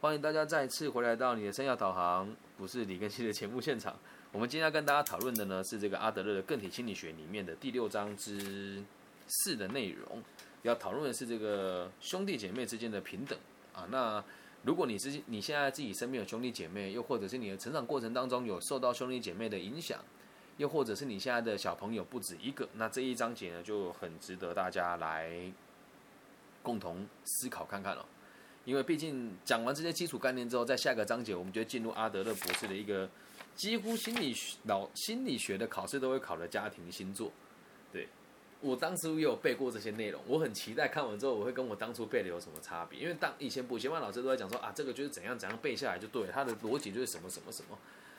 欢迎大家再次回来到你的生涯导航，不是李根熙的节目现场。我们今天要跟大家讨论的呢，是这个阿德勒的个体心理学里面的第六章之四的内容。要讨论的是这个兄弟姐妹之间的平等啊。那如果你自己你现在自己身边有兄弟姐妹，又或者是你的成长过程当中有受到兄弟姐妹的影响，又或者是你现在的小朋友不止一个，那这一章节呢就很值得大家来共同思考看看了。因为毕竟讲完这些基础概念之后，在下个章节我们就进入阿德勒博士的一个几乎心理学老心理学的考试都会考的家庭星座。对我当初也有背过这些内容，我很期待看完之后我会跟我当初背的有什么差别。因为当以前补习班老师都在讲说啊，这个就是怎样怎样背下来就对，了，它的逻辑就是什么什么什么，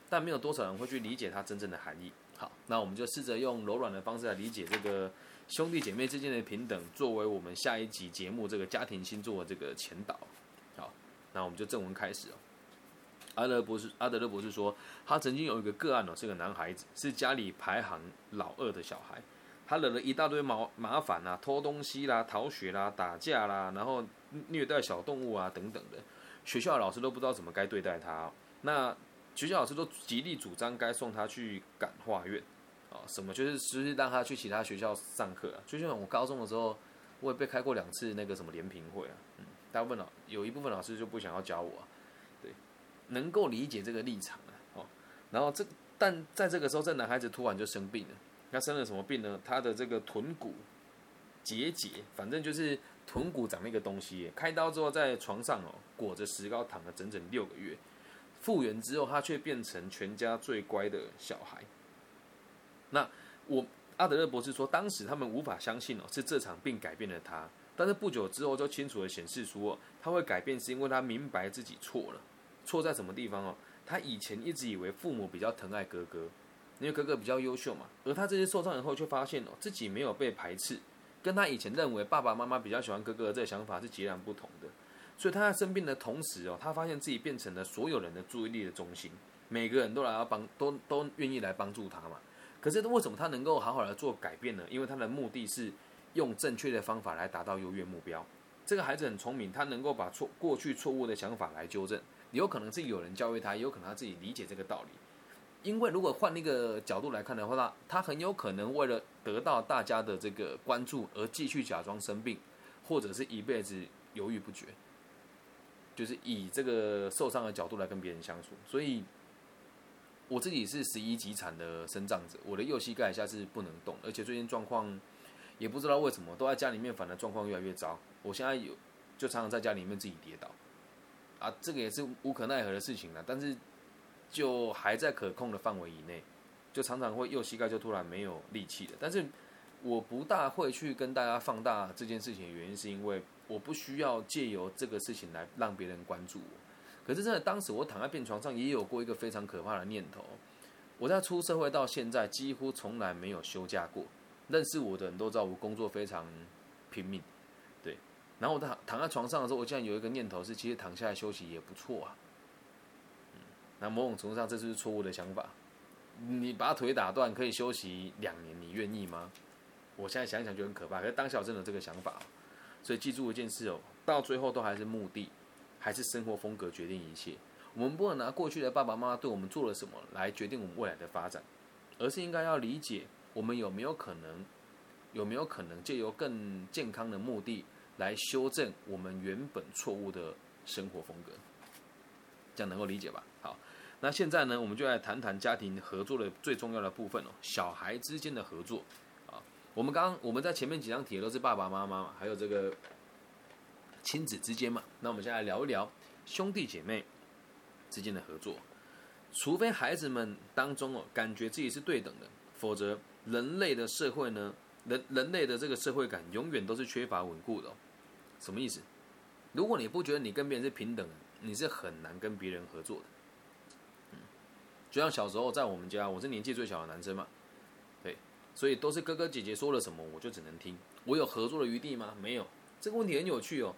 但没有多少人会去理解它真正的含义。好，那我们就试着用柔软的方式来理解这个兄弟姐妹之间的平等，作为我们下一集节目这个家庭星座的这个前导。那我们就正文开始哦。阿德勒博士，阿德勒博士说，他曾经有一个个案哦，是个男孩子，是家里排行老二的小孩，他惹了一大堆麻麻烦啊，偷东西啦，逃学啦，打架啦，然后虐待小动物啊等等的，学校老师都不知道怎么该对待他。那学校老师都极力主张该送他去感化院，啊，什么就是就是让他去其他学校上课啊。就像我高中的时候，我也被开过两次那个什么联评会啊，嗯，大部分老有一部分老师就不想要教我，对，能够理解这个立场啊，哦，然后这但在这个时候，这男孩子突然就生病了，他生了什么病呢？他的这个臀骨结节，反正就是臀骨长了一个东西，开刀之后在床上哦裹着石膏躺了整整六个月。复原之后，他却变成全家最乖的小孩。那我阿德勒博士说，当时他们无法相信哦，是这场病改变了他。但是不久之后，就清楚的显示出哦，他会改变是因为他明白自己错了。错在什么地方哦？他以前一直以为父母比较疼爱哥哥，因为哥哥比较优秀嘛。而他这些受伤以后，却发现哦，自己没有被排斥，跟他以前认为爸爸妈妈比较喜欢哥哥的这个想法是截然不同的。所以他在生病的同时哦，他发现自己变成了所有人的注意力的中心，每个人都来要帮，都都愿意来帮助他嘛。可是为什么他能够好好的做改变呢？因为他的目的是用正确的方法来达到优越目标。这个孩子很聪明，他能够把错过去错误的想法来纠正，有可能是有人教育他，也有可能他自己理解这个道理。因为如果换一个角度来看的话，他他很有可能为了得到大家的这个关注而继续假装生病，或者是一辈子犹豫不决。就是以这个受伤的角度来跟别人相处，所以我自己是十一级产的生长者，我的右膝盖下是不能动，而且最近状况也不知道为什么都在家里面，反而状况越来越糟。我现在有就常常在家里面自己跌倒，啊，这个也是无可奈何的事情了，但是就还在可控的范围以内，就常常会右膝盖就突然没有力气了。但是我不大会去跟大家放大这件事情的原因，是因为。我不需要借由这个事情来让别人关注我，可是真的，当时我躺在病床上，也有过一个非常可怕的念头。我在出社会到现在，几乎从来没有休假过。认识我的人都知道，我工作非常拼命，对。然后我躺躺在床上的时候，我竟然有一个念头是，其实躺下来休息也不错啊。嗯，那某种程度上，这就是错误的想法。你把腿打断可以休息两年，你愿意吗？我现在想想就很可怕。可是当小真的这个想法。所以记住一件事哦，到最后都还是目的，还是生活风格决定一切。我们不能拿过去的爸爸妈妈对我们做了什么来决定我们未来的发展，而是应该要理解我们有没有可能，有没有可能借由更健康的目的来修正我们原本错误的生活风格。这样能够理解吧？好，那现在呢，我们就来谈谈家庭合作的最重要的部分哦，小孩之间的合作啊。我们刚刚我们在前面几张题都是爸爸妈妈嘛，还有这个亲子之间嘛。那我们现在聊一聊兄弟姐妹之间的合作。除非孩子们当中哦，感觉自己是对等的，否则人类的社会呢，人人类的这个社会感永远都是缺乏稳固的。什么意思？如果你不觉得你跟别人是平等的，你是很难跟别人合作的。嗯，就像小时候在我们家，我是年纪最小的男生嘛。对所以都是哥哥姐姐说了什么，我就只能听。我有合作的余地吗？没有。这个问题很有趣哦。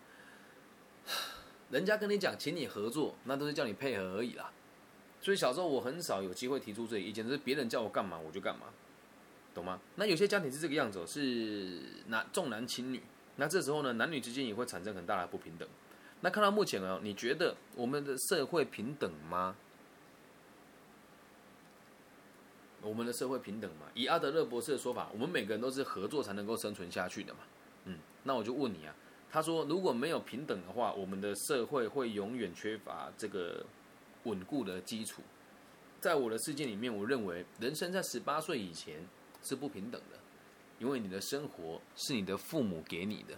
人家跟你讲，请你合作，那都是叫你配合而已啦。所以小时候我很少有机会提出这意见，就是别人叫我干嘛我就干嘛，懂吗？那有些家庭是这个样子，是男重男轻女。那这时候呢，男女之间也会产生很大的不平等。那看到目前啊，你觉得我们的社会平等吗？我们的社会平等吗？以阿德勒博士的说法，我们每个人都是合作才能够生存下去的嘛。嗯，那我就问你啊，他说如果没有平等的话，我们的社会会永远缺乏这个稳固的基础。在我的世界里面，我认为人生在十八岁以前是不平等的，因为你的生活是你的父母给你的，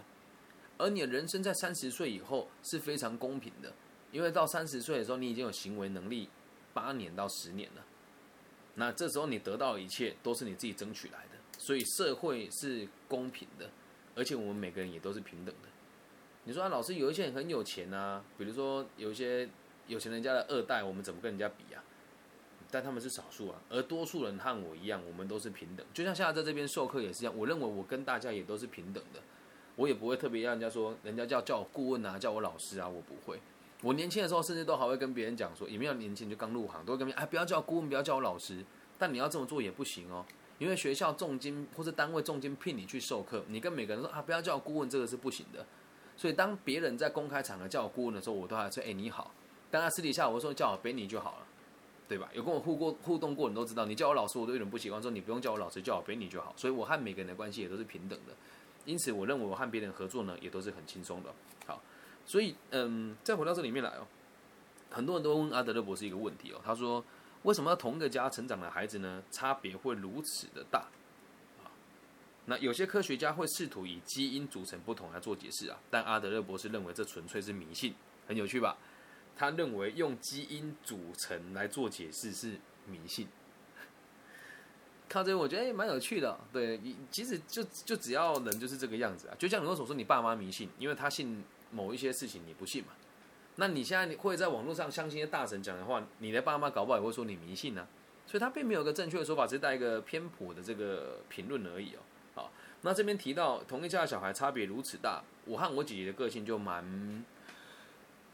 而你的人生在三十岁以后是非常公平的，因为到三十岁的时候，你已经有行为能力八年到十年了。那这时候你得到的一切都是你自己争取来的，所以社会是公平的，而且我们每个人也都是平等的。你说啊，老师有一些人很有钱啊，比如说有一些有钱人家的二代，我们怎么跟人家比啊？但他们是少数啊，而多数人和我一样，我们都是平等。就像现在在这边授课也是一样，我认为我跟大家也都是平等的，我也不会特别让人家说，人家叫叫我顾问啊，叫我老师啊，我不会。我年轻的时候，甚至都还会跟别人讲说，也没有年轻就刚入行，都会跟别人哎，不要叫顾问，不要叫我老师。但你要这么做也不行哦，因为学校重金或者单位重金聘你去授课，你跟每个人说啊，不要叫我顾问，这个是不行的。所以当别人在公开场合叫我顾问的时候，我都还说哎你好。当他私底下我说叫我贝尼就好了，对吧？有跟我互过互动过，你都知道，你叫我老师我都有点不习惯，说你不用叫我老师，叫我贝尼就好。所以我和每个人的关系也都是平等的，因此我认为我和别人合作呢，也都是很轻松的。好，所以嗯，再回到这里面来哦。很多人都问阿德勒博士一个问题哦，他说：“为什么同一个家成长的孩子呢？差别会如此的大？”啊，那有些科学家会试图以基因组成不同来做解释啊，但阿德勒博士认为这纯粹是迷信，很有趣吧？他认为用基因组成来做解释是迷信。靠这个，我觉得也蛮有趣的。对，其实就就只要人就是这个样子啊，就像你所说，你爸妈迷信，因为他信某一些事情，你不信嘛。那你现在你会在网络上相信大神讲的话，你的爸妈搞不好也会说你迷信呢，所以他并没有个正确的说法，只是带一个偏颇的这个评论而已哦。好，那这边提到同一家的小孩差别如此大，我和我姐姐的个性就蛮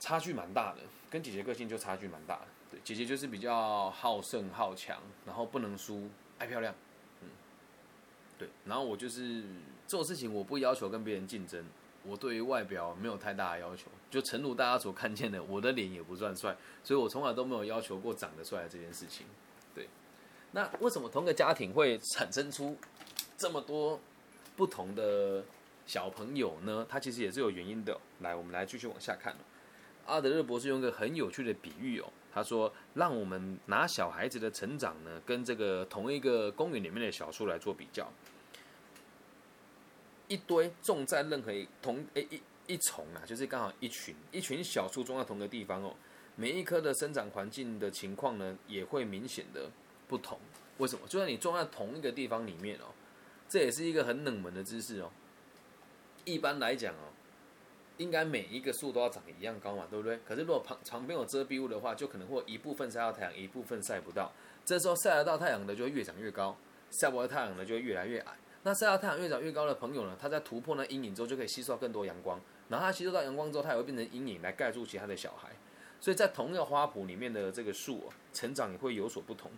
差距蛮大的，跟姐姐个性就差距蛮大的。对，姐姐就是比较好胜好强，然后不能输，爱漂亮，嗯，对，然后我就是做事情我不要求跟别人竞争。我对于外表没有太大的要求，就诚如大家所看见的，我的脸也不算帅，所以我从来都没有要求过长得帅这件事情。对，那为什么同个家庭会产生出这么多不同的小朋友呢？它其实也是有原因的。来，我们来继续往下看。阿德勒博士用一个很有趣的比喻哦，他说：“让我们拿小孩子的成长呢，跟这个同一个公园里面的小树来做比较。”一堆种在任何同诶一一丛啊，就是刚好一群一群小树种在同一个地方哦，每一棵的生长环境的情况呢，也会明显的不同。为什么？就算你种在同一个地方里面哦，这也是一个很冷门的知识哦。一般来讲哦，应该每一个树都要长一样高嘛，对不对？可是如果旁旁边有遮蔽物的话，就可能会一部分晒到太阳，一部分晒不到。这时候晒得到太阳的就会越长越高，晒不到太阳的就会越来越矮。那晒到太阳越长越高的朋友呢？他在突破那阴影之后，就可以吸收更多阳光。然后他吸收到阳光之后，它也会变成阴影来盖住其他的小孩。所以在同一个花圃里面的这个树成长也会有所不同，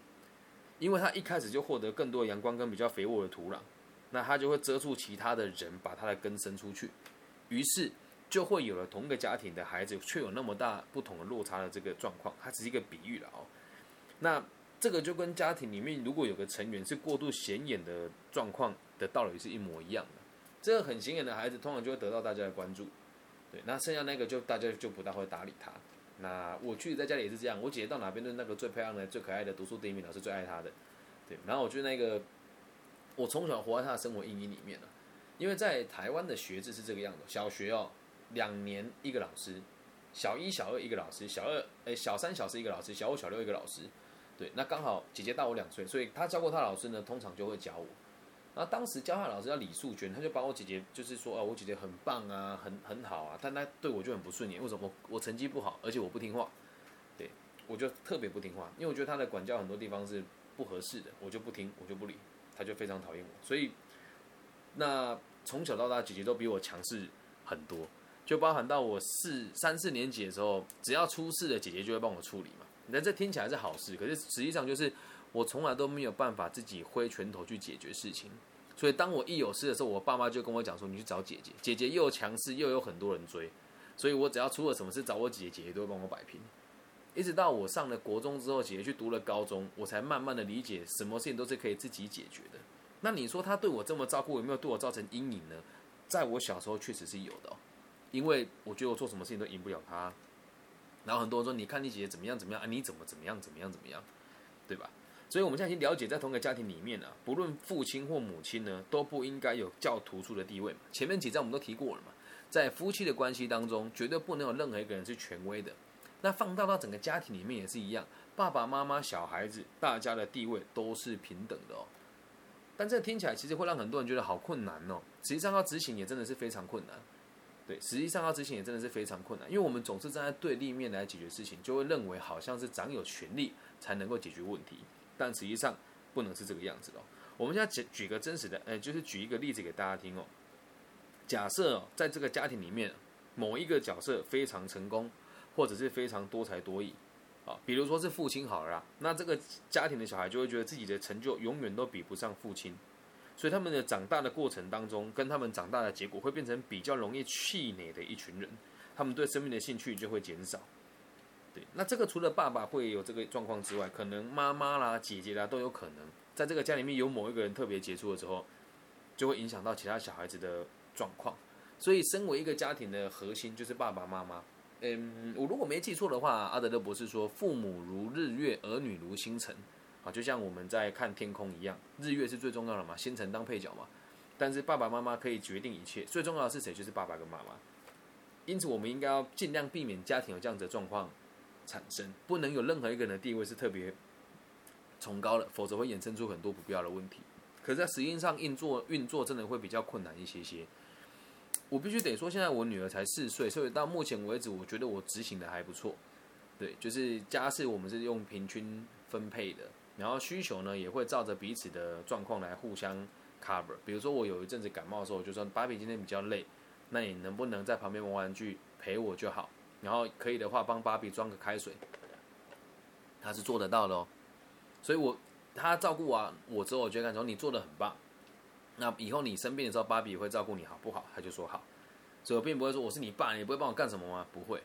因为它一开始就获得更多阳光跟比较肥沃的土壤，那它就会遮住其他的人，把它的根伸出去。于是就会有了同一个家庭的孩子，却有那么大不同的落差的这个状况。它只是一个比喻了哦。那这个就跟家庭里面如果有个成员是过度显眼的状况。的道理是一模一样的，这个很显眼的孩子，通常就会得到大家的关注，对，那剩下那个就大家就不大会搭理他。那我去在家里也是这样，我姐姐到哪边都是那个最漂亮的、最可爱的读书第一名老师最爱她的，对。然后我觉得那个，我从小活在他的生活阴影里面了，因为在台湾的学制是这个样子，小学哦两年一个老师，小一、小二一个老师，小二诶小三、小四一个老师，小五、小六一个老师，对。那刚好姐姐大我两岁，所以她教过她老师呢，通常就会教我。那当时教他老师叫李素娟，他就把我姐姐就是说，哦，我姐姐很棒啊，很很好啊，但他对我就很不顺眼。为什么？我我成绩不好，而且我不听话，对我就特别不听话，因为我觉得他的管教很多地方是不合适的，我就不听，我就不理，他就非常讨厌我。所以，那从小到大，姐姐都比我强势很多，就包含到我四三四年级的时候，只要出事了，姐姐就会帮我处理嘛。那这听起来是好事，可是实际上就是。我从来都没有办法自己挥拳头去解决事情，所以当我一有事的时候，我爸妈就跟我讲说：“你去找姐姐，姐姐又强势又有很多人追。”所以我只要出了什么事找我姐姐，姐姐都会帮我摆平。一直到我上了国中之后，姐姐去读了高中，我才慢慢的理解，什么事情都是可以自己解决的。那你说她对我这么照顾，有没有对我造成阴影呢？在我小时候确实是有的，因为我觉得我做什么事情都赢不了他。然后很多人说，你看你姐姐怎么样怎么样啊？你怎么怎么样怎么样怎么样，对吧？所以我们现在已经了解，在同一个家庭里面呢，不论父亲或母亲呢，都不应该有较突出的地位嘛。前面几章我们都提过了嘛，在夫妻的关系当中，绝对不能有任何一个人是权威的。那放大到整个家庭里面也是一样，爸爸妈妈、小孩子，大家的地位都是平等的哦。但这听起来其实会让很多人觉得好困难哦。实际上要执行也真的是非常困难。对，实际上要执行也真的是非常困难，因为我们总是站在对立面来解决事情，就会认为好像是掌有权力才能够解决问题，但实际上不能是这个样子哦。我们现在举举个真实的，呃，就是举一个例子给大家听哦。假设哦，在这个家庭里面，某一个角色非常成功。或者是非常多才多艺，啊，比如说是父亲好了，那这个家庭的小孩就会觉得自己的成就永远都比不上父亲，所以他们的长大的过程当中，跟他们长大的结果会变成比较容易气馁的一群人，他们对生命的兴趣就会减少。对，那这个除了爸爸会有这个状况之外，可能妈妈啦、姐姐啦都有可能，在这个家里面有某一个人特别杰出的时候，就会影响到其他小孩子的状况。所以，身为一个家庭的核心，就是爸爸妈妈。嗯，我如果没记错的话，阿德勒博士说：“父母如日月，儿女如星辰。”啊，就像我们在看天空一样，日月是最重要的嘛，星辰当配角嘛。但是爸爸妈妈可以决定一切，最重要的是谁？就是爸爸跟妈妈。因此，我们应该要尽量避免家庭有这样子的状况产生，不能有任何一个人的地位是特别崇高的，否则会衍生出很多不必要的问题。可是，在实际上运作运作真的会比较困难一些些。我必须得说，现在我女儿才四岁，所以到目前为止，我觉得我执行的还不错。对，就是家事我们是用平均分配的，然后需求呢也会照着彼此的状况来互相 cover。比如说我有一阵子感冒的时候，我就说芭比今天比较累，那你能不能在旁边玩玩具陪我就好？然后可以的话帮芭比装个开水，他是做得到的哦。所以我他照顾完我之后，我就跟他说你做的很棒。那以后你生病的时候，芭比会照顾你好不好？他就说好，所以我并不会说我是你爸，你不会帮我干什么吗？不会，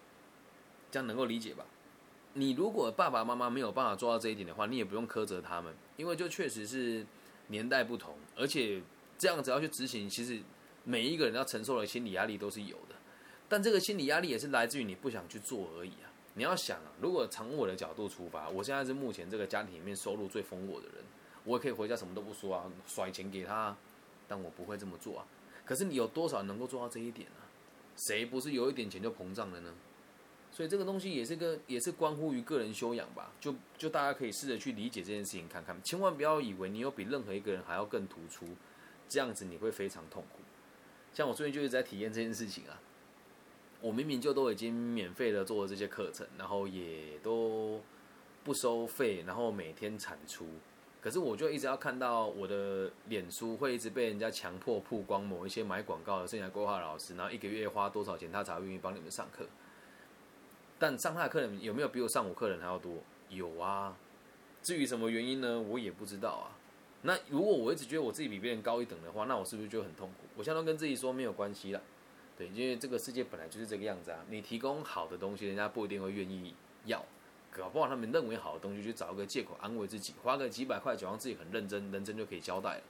这样能够理解吧？你如果爸爸妈妈没有办法做到这一点的话，你也不用苛责他们，因为就确实是年代不同，而且这样子要去执行，其实每一个人要承受的心理压力都是有的，但这个心理压力也是来自于你不想去做而已啊。你要想啊，如果从我的角度出发，我现在是目前这个家庭里面收入最丰厚的人，我也可以回家什么都不说啊，甩钱给他。但我不会这么做啊！可是你有多少能够做到这一点呢？谁不是有一点钱就膨胀了呢？所以这个东西也是个，也是关乎于个人修养吧。就就大家可以试着去理解这件事情，看看，千万不要以为你有比任何一个人还要更突出，这样子你会非常痛苦。像我最近就是在体验这件事情啊，我明明就都已经免费的做了这些课程，然后也都不收费，然后每天产出。可是我就一直要看到我的脸书会一直被人家强迫曝光某一些买广告的生涯规划老师，然后一个月花多少钱他才愿意帮你们上课。但上他的课人有没有比我上我课人还要多？有啊。至于什么原因呢？我也不知道啊。那如果我一直觉得我自己比别人高一等的话，那我是不是就很痛苦？我现在都跟自己说没有关系了。对，因为这个世界本来就是这个样子啊。你提供好的东西，人家不一定会愿意要。搞不好他们认为好的东西，去找一个借口安慰自己，花个几百块，假装自己很认真，认真就可以交代了。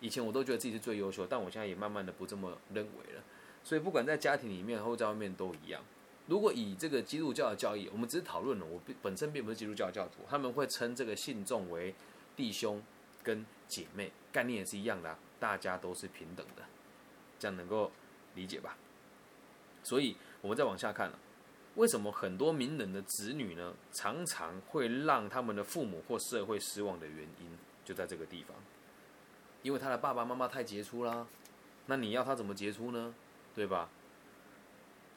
以前我都觉得自己是最优秀，但我现在也慢慢的不这么认为了。所以不管在家庭里面或在外面都一样。如果以这个基督教的教义，我们只是讨论了，我本身并不是基督教教徒，他们会称这个信众为弟兄跟姐妹，概念也是一样的，大家都是平等的，这样能够理解吧？所以我们再往下看了。为什么很多名人的子女呢，常常会让他们的父母或社会失望的原因，就在这个地方。因为他的爸爸妈妈太杰出啦，那你要他怎么杰出呢？对吧？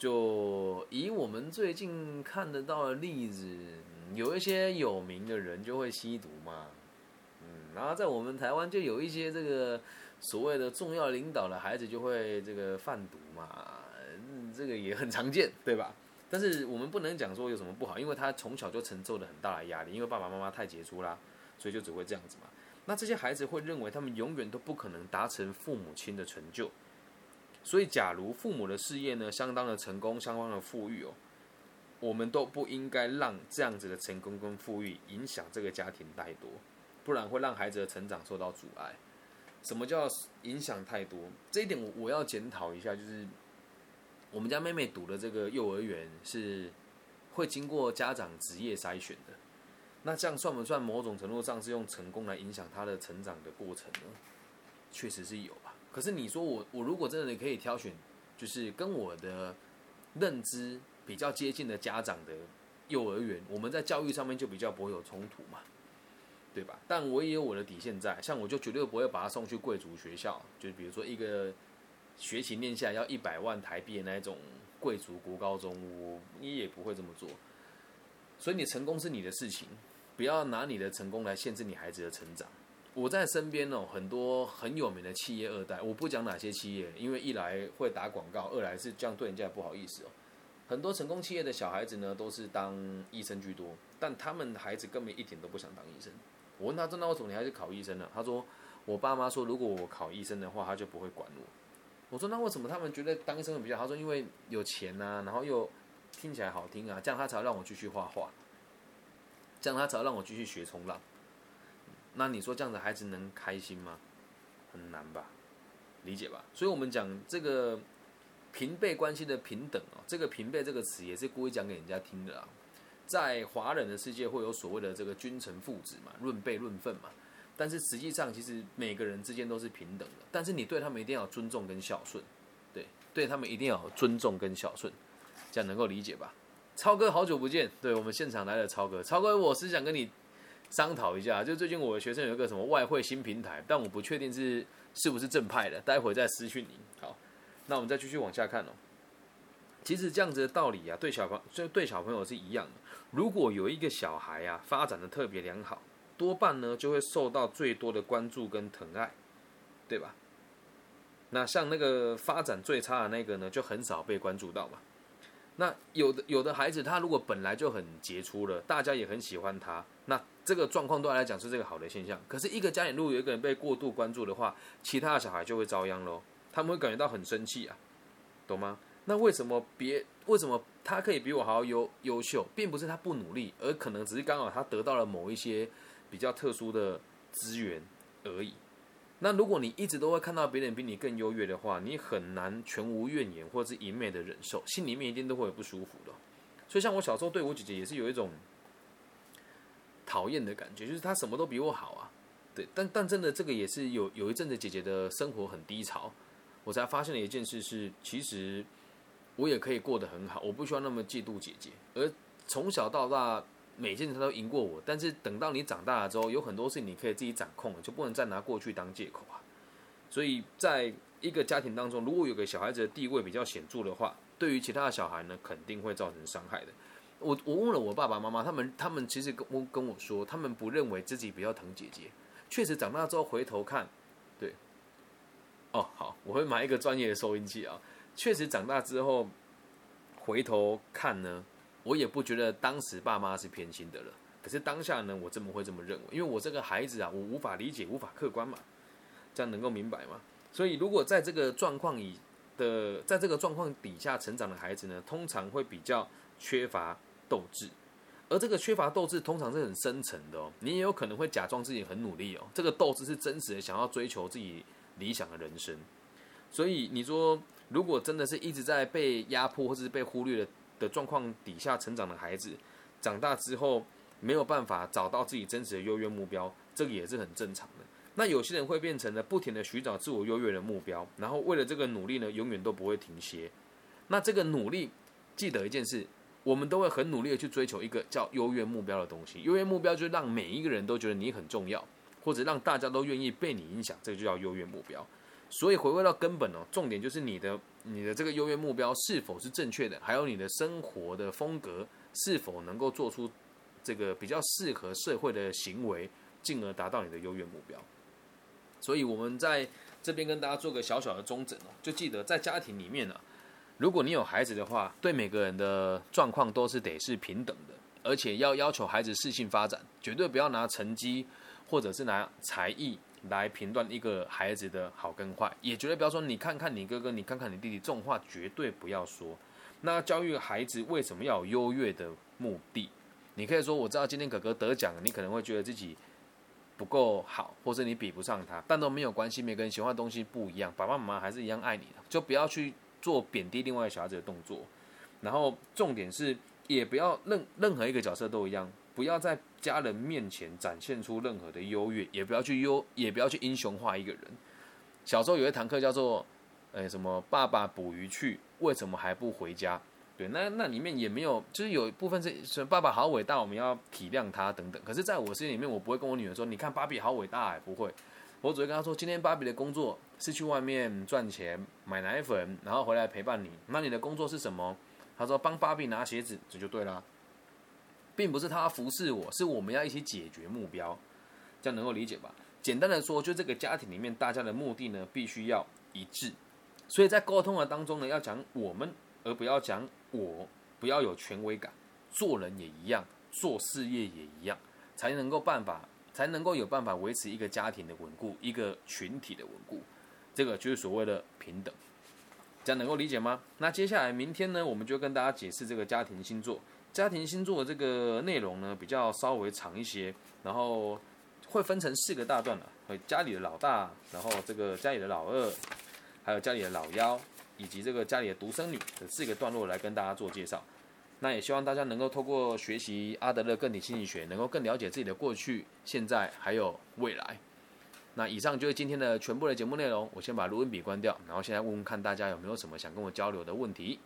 就以我们最近看得到的例子，有一些有名的人就会吸毒嘛，嗯，然后在我们台湾就有一些这个所谓的重要领导的孩子就会这个贩毒嘛，这个也很常见，对吧？但是我们不能讲说有什么不好，因为他从小就承受了很大的压力，因为爸爸妈妈太杰出啦，所以就只会这样子嘛。那这些孩子会认为他们永远都不可能达成父母亲的成就，所以，假如父母的事业呢相当的成功，相当的富裕哦，我们都不应该让这样子的成功跟富裕影响这个家庭太多，不然会让孩子的成长受到阻碍。什么叫影响太多？这一点我我要检讨一下，就是我们家妹妹读的这个幼儿园是会经过家长职业筛选的，那这样算不算某种程度上是用成功来影响她的成长的过程呢？确实是有。可是你说我我如果真的可以挑选，就是跟我的认知比较接近的家长的幼儿园，我们在教育上面就比较不会有冲突嘛，对吧？但我也有我的底线在，像我就绝对不会把他送去贵族学校，就比如说一个学期念下来要一百万台币的那种贵族国高中，我你也不会这么做。所以你成功是你的事情，不要拿你的成功来限制你孩子的成长。我在身边哦，很多很有名的企业二代，我不讲哪些企业，因为一来会打广告，二来是这样对人家也不好意思哦。很多成功企业的小孩子呢，都是当医生居多，但他们孩子根本一点都不想当医生。我问他，真的为什么你还是考医生呢？他说，我爸妈说，如果我考医生的话，他就不会管我。我说，那为什么他们觉得当医生会比较好？他说，因为有钱呐，然后又听起来好听啊，这样他才让我继续画画，这样他才让我继续学冲浪。那你说这样的孩子能开心吗？很难吧，理解吧？所以我们讲这个平辈关系的平等哦，这个平辈这个词也是故意讲给人家听的啊。在华人的世界会有所谓的这个君臣父子嘛，论辈论份嘛。但是实际上其实每个人之间都是平等的，但是你对他们一定要尊重跟孝顺，对，对他们一定要尊重跟孝顺，这样能够理解吧？超哥好久不见，对我们现场来了超哥，超哥我是想跟你。商讨一下，就最近我的学生有一个什么外汇新平台，但我不确定是是不是正派的，待会再私讯你。好，那我们再继续往下看哦。其实这样子的道理啊，对小朋就对小朋友是一样的。如果有一个小孩啊发展的特别良好，多半呢就会受到最多的关注跟疼爱，对吧？那像那个发展最差的那个呢，就很少被关注到嘛。那有的有的孩子，他如果本来就很杰出了，大家也很喜欢他，那这个状况对他来讲是这个好的现象。可是，一个家里如果有一个人被过度关注的话，其他的小孩就会遭殃喽。他们会感觉到很生气啊，懂吗？那为什么别为什么他可以比我还要优优秀，并不是他不努力，而可能只是刚好他得到了某一些比较特殊的资源而已。那如果你一直都会看到别人比你更优越的话，你很难全无怨言或者是一昧的忍受，心里面一定都会有不舒服的。所以像我小时候对我姐姐也是有一种讨厌的感觉，就是她什么都比我好啊。对，但但真的这个也是有有一阵子姐姐的生活很低潮，我才发现了一件事是，其实我也可以过得很好，我不需要那么嫉妒姐姐。而从小到大。每件事她都赢过我，但是等到你长大了之后，有很多事你可以自己掌控了，就不能再拿过去当借口啊。所以，在一个家庭当中，如果有个小孩子的地位比较显著的话，对于其他的小孩呢，肯定会造成伤害的。我我问了我爸爸妈妈，他们他们其实跟我跟我说，他们不认为自己比较疼姐姐。确实长大之后回头看，对，哦好，我会买一个专业的收音机啊。确实长大之后回头看呢。我也不觉得当时爸妈是偏心的了，可是当下呢，我怎么会这么认为？因为我这个孩子啊，我无法理解，无法客观嘛，这样能够明白吗？所以，如果在这个状况以的，在这个状况底下成长的孩子呢，通常会比较缺乏斗志，而这个缺乏斗志通常是很深层的哦。你也有可能会假装自己很努力哦，这个斗志是真实的，想要追求自己理想的人生。所以你说，如果真的是一直在被压迫或者是被忽略的。的状况底下成长的孩子，长大之后没有办法找到自己真实的优越目标，这个也是很正常的。那有些人会变成了不停的寻找自我优越的目标，然后为了这个努力呢，永远都不会停歇。那这个努力，记得一件事，我们都会很努力的去追求一个叫优越目标的东西。优越目标就是让每一个人都觉得你很重要，或者让大家都愿意被你影响，这个就叫优越目标。所以回归到根本哦，重点就是你的你的这个优越目标是否是正确的，还有你的生活的风格是否能够做出这个比较适合社会的行为，进而达到你的优越目标。所以我们在这边跟大家做个小小的中诊哦，就记得在家庭里面呢，如果你有孩子的话，对每个人的状况都是得是平等的，而且要要求孩子适性发展，绝对不要拿成绩或者是拿才艺。来评断一个孩子的好跟坏，也绝对不要说你看看你哥哥，你看看你弟弟，这种话绝对不要说。那教育孩子为什么要有优越的目的？你可以说我知道今天哥哥得奖了，你可能会觉得自己不够好，或者你比不上他，但都没有关系，每个人喜欢的东西不一样，爸爸妈妈还是一样爱你的，就不要去做贬低另外一个小孩子的动作。然后重点是，也不要任任何一个角色都一样，不要在家人面前展现出任何的优越，也不要去优，也不要去英雄化一个人。小时候有一堂课叫做，呃，什么爸爸捕鱼去，为什么还不回家？对，那那里面也没有，就是有一部分是说爸爸好伟大，我们要体谅他等等。可是在我心里面，我不会跟我女儿说，你看芭比好伟大，不会，我只会跟他说，今天芭比的工作是去外面赚钱买奶粉，然后回来陪伴你。那你的工作是什么？他说帮芭比拿鞋子，这就对了，并不是他服侍我，是我们要一起解决目标，这样能够理解吧？简单的说，就这个家庭里面大家的目的呢，必须要一致。所以在沟通的当中呢，要讲我们，而不要讲我，不要有权威感。做人也一样，做事业也一样，才能够办法，才能够有办法维持一个家庭的稳固，一个群体的稳固。这个就是所谓的平等。这样能够理解吗？那接下来明天呢，我们就跟大家解释这个家庭星座。家庭星座的这个内容呢，比较稍微长一些，然后会分成四个大段了。家里的老大，然后这个家里的老二，还有家里的老幺，以及这个家里的独生女的四个段落来跟大家做介绍。那也希望大家能够透过学习阿德勒个体心理学，能够更了解自己的过去、现在还有未来。那以上就是今天的全部的节目内容。我先把录音笔关掉，然后现在问问看大家有没有什么想跟我交流的问题。